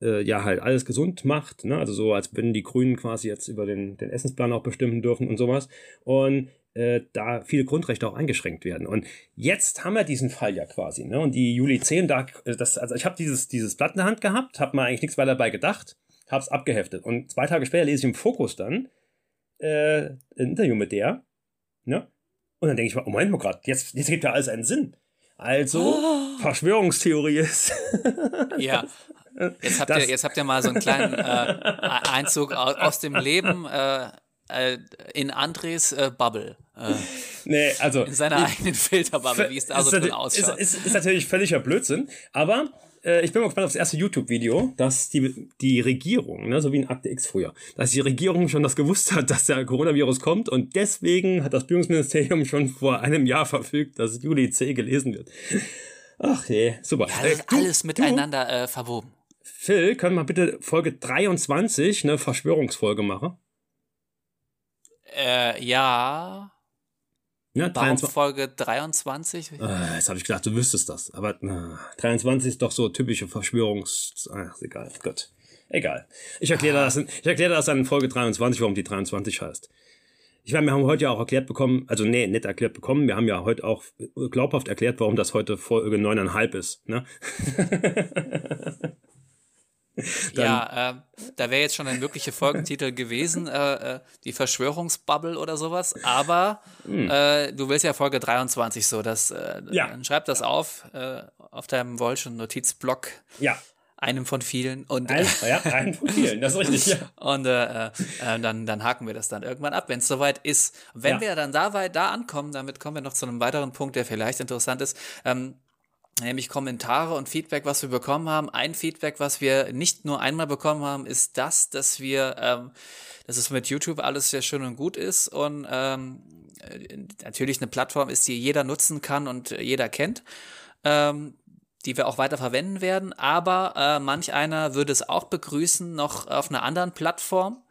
äh, ja halt alles gesund macht, ne? Also so, als wenn die Grünen quasi jetzt über den, den Essensplan auch bestimmen dürfen und sowas. Und äh, da viele Grundrechte auch eingeschränkt werden. Und jetzt haben wir diesen Fall ja quasi. Ne? Und die Juli 10, da, äh, das, also ich habe dieses, dieses Blatt in der Hand gehabt, habe mir eigentlich nichts weiter dabei gedacht, habe es abgeheftet. Und zwei Tage später lese ich im Fokus dann ein Interview mit der. Ne? Und dann denke ich mal, oh Moment mal gerade, jetzt, jetzt gibt ja alles einen Sinn. Also, oh. [gasps] Verschwörungstheorie ist. ja. Jetzt habt, ihr, jetzt habt ihr mal so einen kleinen äh, Einzug aus dem Leben äh, äh, in Andres äh, Bubble. Äh, nee, also. In seiner eigenen Filterbubble, wie es da so drin ausschaut. Ist, ist, ist natürlich völliger Blödsinn, aber äh, ich bin mal gespannt auf das erste YouTube-Video, dass die, die Regierung, ne, so wie in Akte X früher, dass die Regierung schon das gewusst hat, dass der Coronavirus kommt und deswegen hat das Bildungsministerium [laughs] schon vor einem Jahr verfügt, dass Juli C gelesen wird. Ach je, super. Ja, äh, du, alles miteinander äh, verwoben. Phil, können wir bitte Folge 23 eine Verschwörungsfolge machen? Äh, ja. Ja, 23. Folge 23? Ah, jetzt habe ich gedacht, du wüsstest das. Aber na, 23 ist doch so typische Verschwörungs... Ach, ist egal. Gut. Egal. Ich erkläre ah. das, ich erkläre das dann in Folge 23, warum die 23 heißt. Ich meine, wir haben heute ja auch erklärt bekommen, also nee, nicht erklärt bekommen, wir haben ja heute auch glaubhaft erklärt, warum das heute Folge 9,5 ist. Ne? [laughs] [laughs] ja, äh, da wäre jetzt schon ein möglicher Folgentitel gewesen, äh, äh, die Verschwörungsbubble oder sowas. Aber hm. äh, du willst ja Folge 23 so, dass, äh, ja. dann schreib das auf, äh, auf deinem Wolschen Notizblock. Ja. Einem von vielen. Und, ein, ja, einen von vielen, das ist richtig. Ja. [laughs] Und dann, dann haken wir das dann irgendwann ab, wenn es soweit ist. Wenn ja. wir dann da weit da ankommen, damit kommen wir noch zu einem weiteren Punkt, der vielleicht interessant ist. Ähm, nämlich Kommentare und Feedback, was wir bekommen haben. Ein Feedback, was wir nicht nur einmal bekommen haben, ist das, dass wir, ähm, dass es mit YouTube alles sehr schön und gut ist und ähm, natürlich eine Plattform ist, die jeder nutzen kann und jeder kennt. Ähm, die wir auch weiter verwenden werden, aber äh, manch einer würde es auch begrüßen, noch auf einer anderen Plattform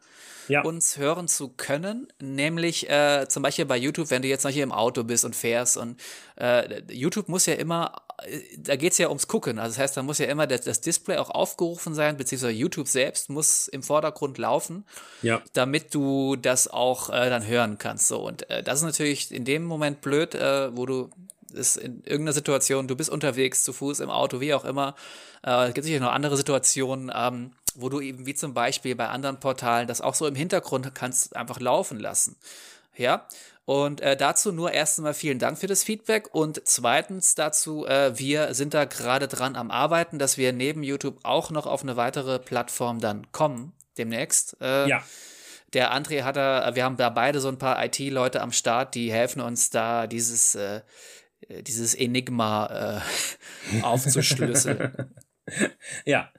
ja. uns hören zu können. Nämlich äh, zum Beispiel bei YouTube, wenn du jetzt noch hier im Auto bist und fährst. Und äh, YouTube muss ja immer, äh, da geht es ja ums Gucken. Also das heißt, da muss ja immer das, das, Display auch aufgerufen sein, beziehungsweise YouTube selbst muss im Vordergrund laufen, ja. damit du das auch äh, dann hören kannst. So, und äh, das ist natürlich in dem Moment blöd, äh, wo du ist in irgendeiner Situation, du bist unterwegs, zu Fuß, im Auto, wie auch immer. Äh, es gibt sicher noch andere Situationen, ähm, wo du eben wie zum Beispiel bei anderen Portalen das auch so im Hintergrund kannst einfach laufen lassen. Ja, und äh, dazu nur erst einmal vielen Dank für das Feedback und zweitens dazu, äh, wir sind da gerade dran am Arbeiten, dass wir neben YouTube auch noch auf eine weitere Plattform dann kommen, demnächst. Äh, ja. Der André hat da, wir haben da beide so ein paar IT-Leute am Start, die helfen uns da dieses, äh, dieses Enigma äh, [laughs] aufzuschlüsseln. [laughs] ja,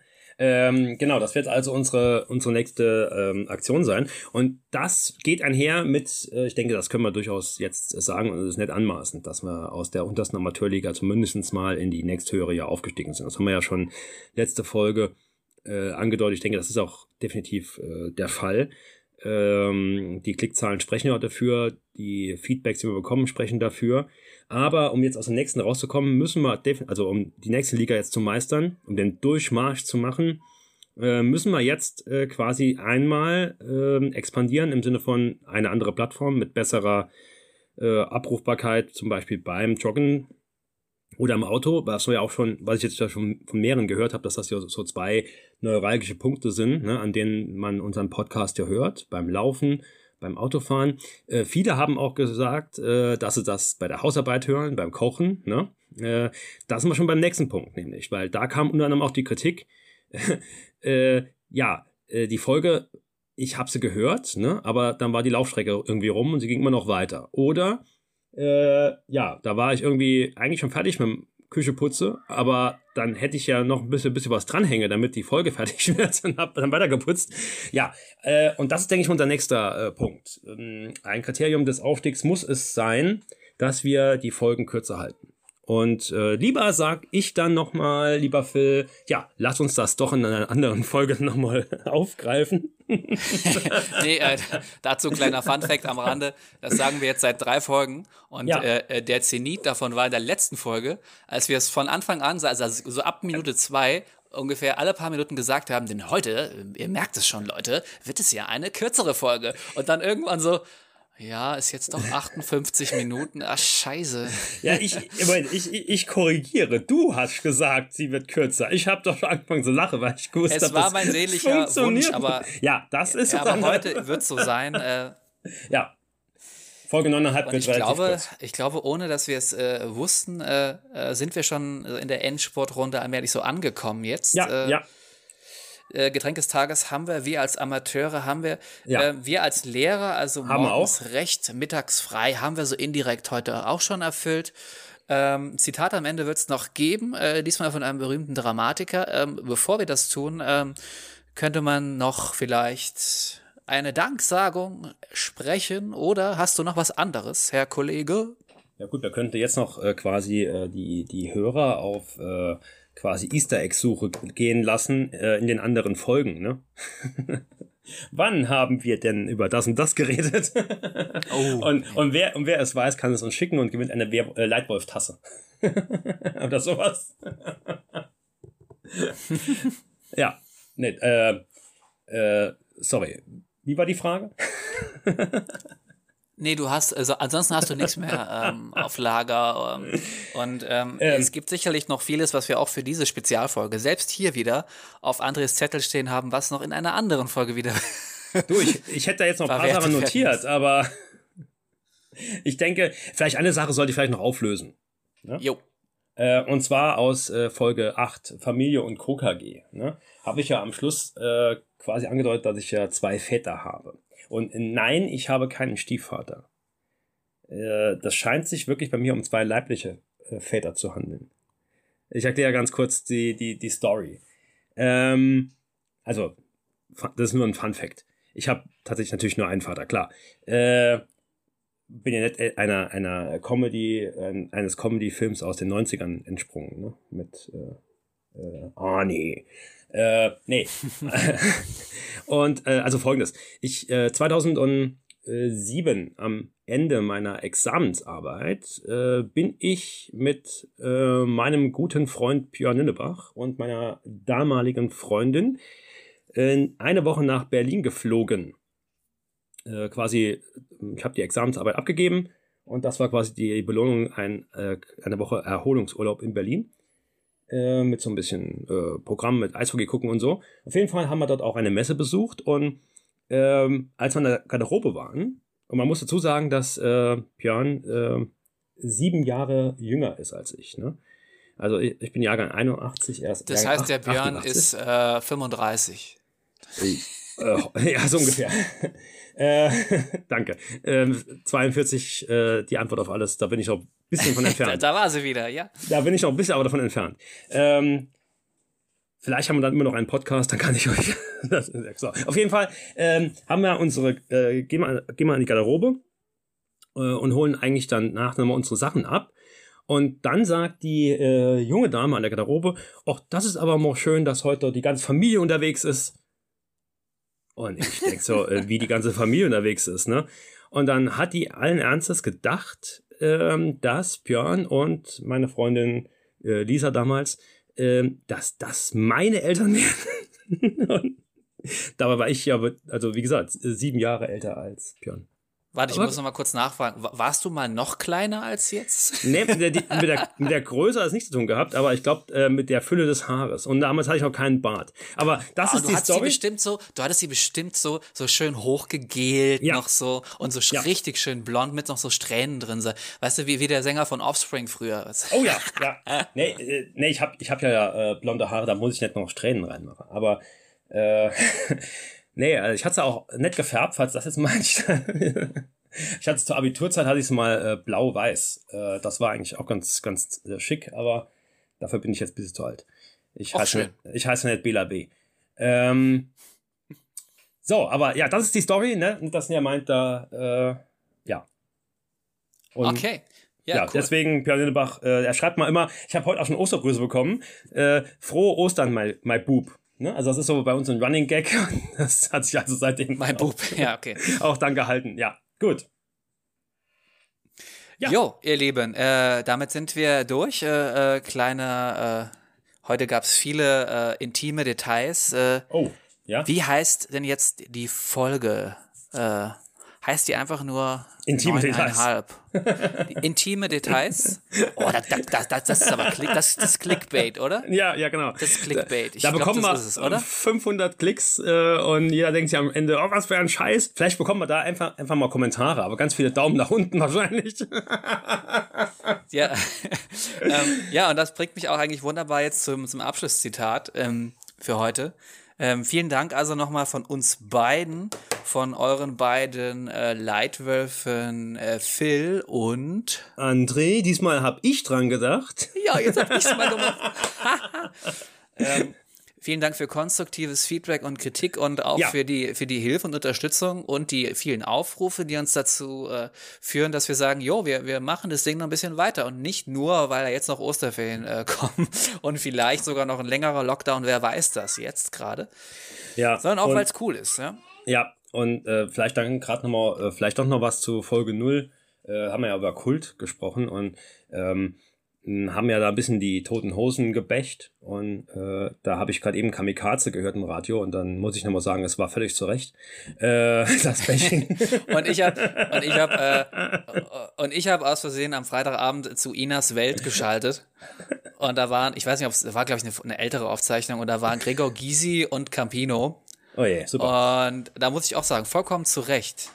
ähm, genau, das wird also unsere, unsere nächste ähm, Aktion sein. Und das geht einher mit, äh, ich denke, das können wir durchaus jetzt sagen, und es ist nicht anmaßend, dass wir aus der untersten Amateurliga zumindest mal in die nächsthöhere ja aufgestiegen sind. Das haben wir ja schon letzte Folge äh, angedeutet. Ich denke, das ist auch definitiv äh, der Fall. Ähm, die Klickzahlen sprechen ja dafür, die Feedbacks, die wir bekommen, sprechen dafür. Aber um jetzt aus der nächsten rauszukommen, müssen wir, also um die nächste Liga jetzt zu meistern, um den Durchmarsch zu machen, äh, müssen wir jetzt äh, quasi einmal äh, expandieren im Sinne von eine andere Plattform mit besserer äh, Abrufbarkeit, zum Beispiel beim Joggen oder im Auto, was wir ja auch schon, was ich jetzt schon von mehreren gehört habe, dass das ja so zwei neuralgische Punkte sind, ne, an denen man unseren Podcast ja hört, beim Laufen, beim Autofahren. Äh, viele haben auch gesagt, äh, dass sie das bei der Hausarbeit hören, beim Kochen. Ne? Äh, da sind wir schon beim nächsten Punkt, nämlich, weil da kam unter anderem auch die Kritik, [laughs] äh, ja, äh, die Folge, ich habe sie gehört, ne? aber dann war die Laufstrecke irgendwie rum und sie ging immer noch weiter. Oder äh, ja, da war ich irgendwie eigentlich schon fertig mit dem Küche putze, aber dann hätte ich ja noch ein bisschen, bisschen was dranhänge, damit die Folge [laughs] fertig wird und habe dann weiter geputzt. Ja, äh, und das ist, denke ich, unser nächster äh, Punkt. Ähm, ein Kriterium des Aufstiegs muss es sein, dass wir die Folgen kürzer halten. Und äh, lieber sag ich dann nochmal, lieber Phil, ja, lass uns das doch in einer anderen Folge [laughs] nochmal aufgreifen. [laughs] nee, äh, dazu kleiner Funfact am Rande. Das sagen wir jetzt seit drei Folgen. Und ja. äh, der Zenit davon war in der letzten Folge, als wir es von Anfang an, also so ab Minute zwei, ungefähr alle paar Minuten gesagt haben, denn heute, ihr merkt es schon, Leute, wird es ja eine kürzere Folge. Und dann irgendwann so, ja, ist jetzt doch 58 [laughs] Minuten. Ach, scheiße. Ja, ich, ich, ich, ich korrigiere. Du hast gesagt, sie wird kürzer. Ich habe doch schon angefangen zu lachen, weil ich gewusst habe, Es war mein sehnlicher Wunsch, aber. Ja, das ist ja, Aber heute wird es so sein. Äh, ja. Folge 9,5 wird ich glaube, kurz. ich glaube, ohne dass wir es äh, wussten, äh, äh sind wir schon in der Endsportrunde allmählich so angekommen jetzt. Ja, äh, ja äh, Getränk des Tages haben wir, wir als Amateure haben wir, ja. äh, wir als Lehrer, also haben morgens recht, mittags frei, haben wir so indirekt heute auch schon erfüllt. Ähm, Zitat am Ende wird es noch geben, äh, diesmal von einem berühmten Dramatiker. Ähm, bevor wir das tun, ähm, könnte man noch vielleicht eine Danksagung sprechen oder hast du noch was anderes, Herr Kollege? Ja gut, wir könnten jetzt noch äh, quasi äh, die, die Hörer auf äh, quasi Easter Egg Suche gehen lassen äh, in den anderen Folgen. Ne? [laughs] Wann haben wir denn über das und das geredet? [laughs] oh. und, und, wer, und wer es weiß, kann es uns schicken und gewinnt eine äh, Leitwolf-Tasse. [laughs] Oder sowas. ja, nee, äh, äh, sorry. Wie war die Frage? Nee, du hast, also ansonsten hast du nichts mehr [laughs] ähm, auf Lager. Ähm, und ähm, ähm, es gibt sicherlich noch vieles, was wir auch für diese Spezialfolge selbst hier wieder auf Andres Zettel stehen haben, was noch in einer anderen Folge wieder. [laughs] du, ich, ich hätte da jetzt noch ein paar Sachen notiert, aber [laughs] ich denke, vielleicht eine Sache sollte ich vielleicht noch auflösen. Ne? Jo. Äh, und zwar aus äh, Folge 8, Familie und KKG. Ne? Habe ich ja am Schluss äh, quasi angedeutet, dass ich ja zwei Väter habe. Und nein, ich habe keinen Stiefvater. Äh, das scheint sich wirklich bei mir um zwei leibliche äh, Väter zu handeln. Ich erkläre ganz kurz die, die, die Story. Ähm, also, das ist nur ein Fun Fact. Ich habe tatsächlich natürlich nur einen Vater, klar. Äh, bin ja nicht äh, einer, einer Comedy, eines Comedy-Films aus den 90ern entsprungen, ne? Mit äh, äh, Arnie. Äh, nee. [laughs] und äh, also folgendes. Ich äh, 2007 am Ende meiner Examensarbeit äh, bin ich mit äh, meinem guten Freund Björn Nünnebach und meiner damaligen Freundin äh, eine Woche nach Berlin geflogen. Äh, quasi, ich habe die Examensarbeit abgegeben und das war quasi die Belohnung, ein, äh, eine Woche Erholungsurlaub in Berlin. Äh, mit so ein bisschen äh, Programm mit Eishockey gucken und so. Auf jeden Fall haben wir dort auch eine Messe besucht und ähm, als wir in der Garderobe waren, und man muss dazu sagen, dass äh, Björn äh, sieben Jahre jünger ist als ich. Ne? Also ich, ich bin Jahrgang 81 erst. Das Jahrgang heißt, der Björn 88. ist äh, 35. äh, [laughs] ja, so ungefähr. [laughs] äh, [laughs] danke. Äh, 42, äh, die Antwort auf alles, da bin ich noch ein bisschen von entfernt. da, da, war sie wieder, ja. Da bin ich noch ein bisschen aber davon entfernt. Ähm, vielleicht haben wir dann immer noch einen Podcast, dann kann ich euch. das, so. Auf jeden Fall ähm, haben wir unsere, äh, gehen, wir, gehen wir in die Garderobe äh, und holen eigentlich dann nach nochmal unsere Sachen ab. Und dann sagt die äh, junge Dame an der Garderobe, ach, das ist aber mal schön, dass heute die ganze Familie unterwegs ist. Und ich denke so, äh, wie die ganze Familie unterwegs ist, ne? Und dann hat die allen Ernstes gedacht, ähm, dass Björn und meine Freundin äh, Lisa damals, ähm, dass das meine Eltern wären. [laughs] dabei war ich ja, also wie gesagt, sieben Jahre älter als Björn. Warte, ich Aber muss noch mal kurz nachfragen. Warst du mal noch kleiner als jetzt? [laughs] Nee, mit der, mit der, mit der Größe hat es nichts zu tun gehabt, aber ich glaube, äh, mit der Fülle des Haares. Und damals hatte ich auch keinen Bart. Aber das oh, ist die Story. Sie bestimmt so, du hattest sie bestimmt so, so schön hochgegelt ja. noch so und so ja. richtig schön blond mit noch so Strähnen drin. Weißt du, wie, wie der Sänger von Offspring früher. Oh ja, ja. [laughs] nee, äh, nee, ich habe ich hab ja äh, blonde Haare, da muss ich nicht noch Strähnen reinmachen. Aber äh, [laughs] Nee, also ich hatte es auch nett gefärbt, falls das jetzt meinst. [laughs] ich hatte es zur Abiturzeit hatte ich es mal äh, blau-weiß. Äh, das war eigentlich auch ganz, ganz äh, schick, aber dafür bin ich jetzt ein bisschen zu alt. Ich, heiße, nicht, ich heiße nicht Bela B. Ähm, so, aber ja, das ist die Story, ne? Und das ja meint da, äh, ja. Und, okay. Ja, ja cool. deswegen, Björn Lindebach, äh, er schreibt mal immer, ich habe heute auch schon Ostergrüße bekommen. Äh, frohe Ostern, my, my Boob. Ne? Also das ist so bei uns ein Running Gag. [laughs] Das hat sich also seitdem mein Bub, ja, okay. [laughs] auch dann gehalten. Ja, gut. Ja. Jo, ihr Lieben, äh, damit sind wir durch. Äh, äh, kleine, äh, heute gab es viele äh, intime Details. Äh, oh, ja. Wie heißt denn jetzt die Folge? Heißt die einfach nur Intime Details. Intime Details. Oh, das, das, das, das ist aber Klick, das, das Clickbait, oder? Ja, ja, genau. Das ist Clickbait. Ich da glaub, bekommen wir es, oder? 500 Klicks äh, und jeder denkt sich am Ende, oh, was für ein Scheiß. Vielleicht bekommen wir da einfach, einfach mal Kommentare, aber ganz viele Daumen nach unten [laughs] wahrscheinlich. ja. [laughs] ähm, ja, und das bringt mich auch eigentlich wunderbar jetzt zum, zum Abschlusszitat ähm, für heute. Ähm, vielen Dank also nochmal von uns beiden, von euren beiden äh, Leitwölfen äh, Phil und André. Diesmal habe ich dran gedacht. Ja, jetzt habe ich es mal [laughs] gemacht. [laughs] [laughs] ähm, Vielen Dank für konstruktives Feedback und Kritik und auch ja. für, die, für die Hilfe und Unterstützung und die vielen Aufrufe, die uns dazu äh, führen, dass wir sagen, jo, wir, wir machen das Ding noch ein bisschen weiter und nicht nur, weil da jetzt noch Osterferien äh, [laughs] kommen und vielleicht sogar noch ein längerer Lockdown, wer weiß das jetzt gerade. Ja. Sondern auch, weil es cool ist, ja. Ja, und äh, vielleicht dann gerade nochmal, äh, vielleicht doch noch was zu Folge 0. Äh, haben wir ja über Kult gesprochen und ähm, haben ja da ein bisschen die toten Hosen gebächt und äh, da habe ich gerade eben Kamikaze gehört im Radio und dann muss ich nochmal sagen, es war völlig zurecht äh, [laughs] das Bächen. und ich habe und ich habe äh, [laughs] und ich habe aus Versehen am Freitagabend zu Inas Welt geschaltet und da waren, ich weiß nicht, ob es war glaube ich eine, eine, ältere Aufzeichnung und da waren Gregor Gysi und Campino. Oh je, super. Und da muss ich auch sagen, vollkommen zurecht.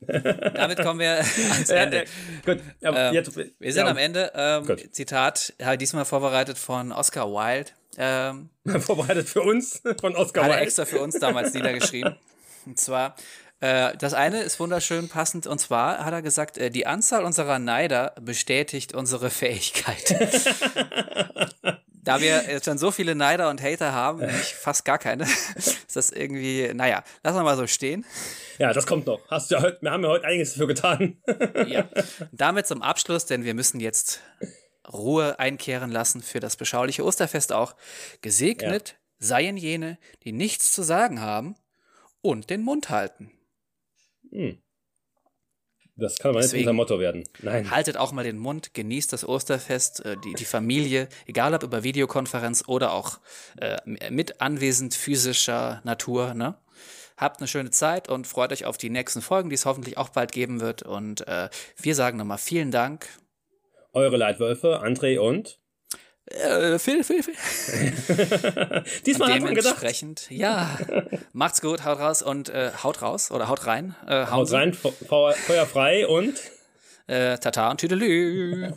Damit kommen wir [laughs] ans Ende. Ja, gut, ähm, jetzt, wir sind ja, am Ende. Ähm, Zitat, halt diesmal vorbereitet von Oscar Wilde. Ähm, [laughs] vorbereitet für uns, von Oscar hat Wilde. Er extra für uns damals niedergeschrieben. [laughs] Und zwar, äh, das eine ist wunderschön passend, und zwar hat er gesagt, äh, die Anzahl unserer Neider bestätigt unsere Fähigkeit. Da wir jetzt schon so viele Neider und Hater haben, ich fast gar keine, ist das irgendwie, naja, lassen wir mal so stehen. Ja, das kommt noch. Hast ja heute, wir haben ja heute einiges dafür getan. [laughs] ja. Damit zum Abschluss, denn wir müssen jetzt Ruhe einkehren lassen für das beschauliche Osterfest auch. Gesegnet ja. seien jene, die nichts zu sagen haben und den Mund halten. Hm. Das kann aber Deswegen nicht unser Motto werden. Nein. Haltet auch mal den Mund, genießt das Osterfest, äh, die, die Familie, egal ob über Videokonferenz oder auch äh, mit anwesend physischer Natur. Ne? Habt eine schöne Zeit und freut euch auf die nächsten Folgen, die es hoffentlich auch bald geben wird. Und äh, wir sagen nochmal vielen Dank. Eure Leitwölfe, André und Äh, Phil, Phil, Phil. [laughs] Diesmal hat man gedacht. Ja. Macht's gut, haut raus und äh, haut raus oder haut rein. Äh, Haut rein, Feuer frei und Äh, Tata und Tüdelü.